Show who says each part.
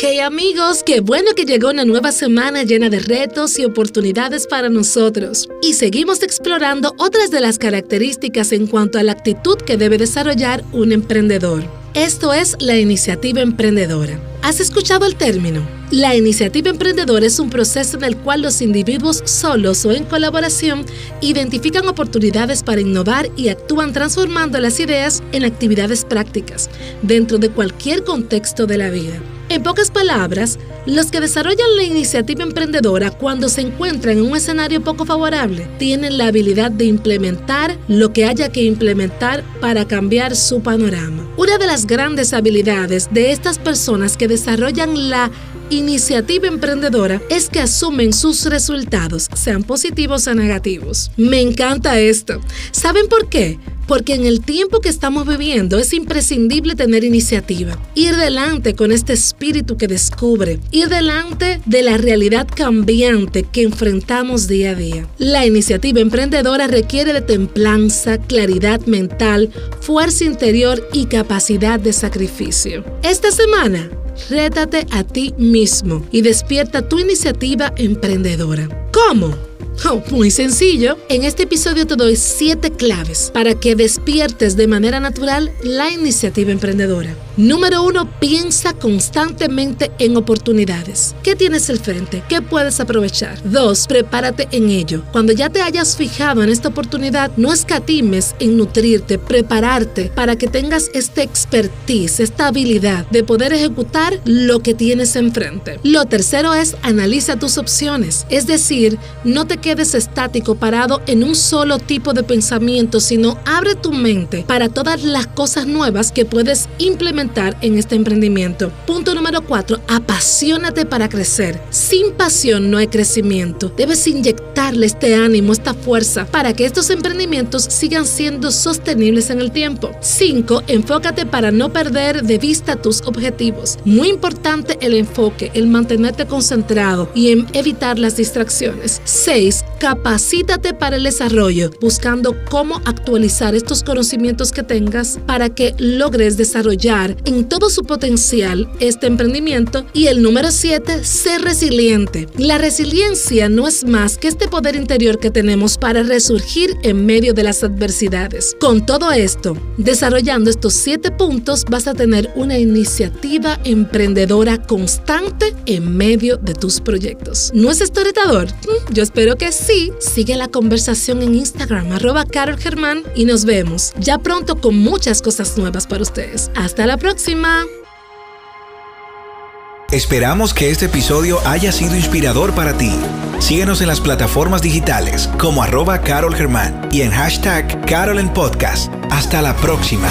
Speaker 1: Hey amigos, qué bueno que llegó una nueva semana llena de retos y oportunidades para nosotros. Y seguimos explorando otras de las características en cuanto a la actitud que debe desarrollar un emprendedor. Esto es la iniciativa emprendedora. ¿Has escuchado el término? La iniciativa emprendedora es un proceso en el cual los individuos solos o en colaboración identifican oportunidades para innovar y actúan transformando las ideas en actividades prácticas dentro de cualquier contexto de la vida. En pocas palabras, los que desarrollan la iniciativa emprendedora cuando se encuentran en un escenario poco favorable tienen la habilidad de implementar lo que haya que implementar para cambiar su panorama. Una de las grandes habilidades de estas personas que desarrollan la iniciativa emprendedora es que asumen sus resultados, sean positivos o negativos. Me encanta esto. ¿Saben por qué? Porque en el tiempo que estamos viviendo es imprescindible tener iniciativa, ir delante con este espíritu que descubre, ir delante de la realidad cambiante que enfrentamos día a día. La iniciativa emprendedora requiere de templanza, claridad mental, fuerza interior y capacidad de sacrificio. Esta semana rétate a ti mismo y despierta tu iniciativa emprendedora. ¿Cómo? Oh, muy sencillo. En este episodio te doy 7 claves para que despiertes de manera natural la iniciativa emprendedora. Número 1. Piensa constantemente en oportunidades. ¿Qué tienes al frente? ¿Qué puedes aprovechar? 2. Prepárate en ello. Cuando ya te hayas fijado en esta oportunidad, no escatimes en nutrirte, prepararte para que tengas esta expertise, esta habilidad de poder ejecutar lo que tienes enfrente. Lo tercero es analiza tus opciones. Es decir, no te quedes estático, parado en un solo tipo de pensamiento, sino abre tu mente para todas las cosas nuevas que puedes implementar en este emprendimiento. Punto número 4. Apasionate para crecer. Sin pasión no hay crecimiento. Debes inyectarle este ánimo, esta fuerza, para que estos emprendimientos sigan siendo sostenibles en el tiempo. 5. Enfócate para no perder de vista tus objetivos. Muy importante el enfoque, el mantenerte concentrado y en evitar las distracciones. 6. Capacítate para el desarrollo, buscando cómo actualizar estos conocimientos que tengas para que logres desarrollar en todo su potencial este emprendimiento. Y el número 7, ser resiliente. La resiliencia no es más que este poder interior que tenemos para resurgir en medio de las adversidades. Con todo esto, desarrollando estos 7 puntos, vas a tener una iniciativa emprendedora constante en medio de tus proyectos. ¿No es esto retador? Mm, yo espero que sí. Sigue la conversación en Instagram, arroba Carol Germán, y nos vemos ya pronto con muchas cosas nuevas para ustedes. Hasta la próxima.
Speaker 2: Esperamos que este episodio haya sido inspirador para ti. Síguenos en las plataformas digitales como arroba Carol Germán y en hashtag Carol en Podcast. Hasta la próxima.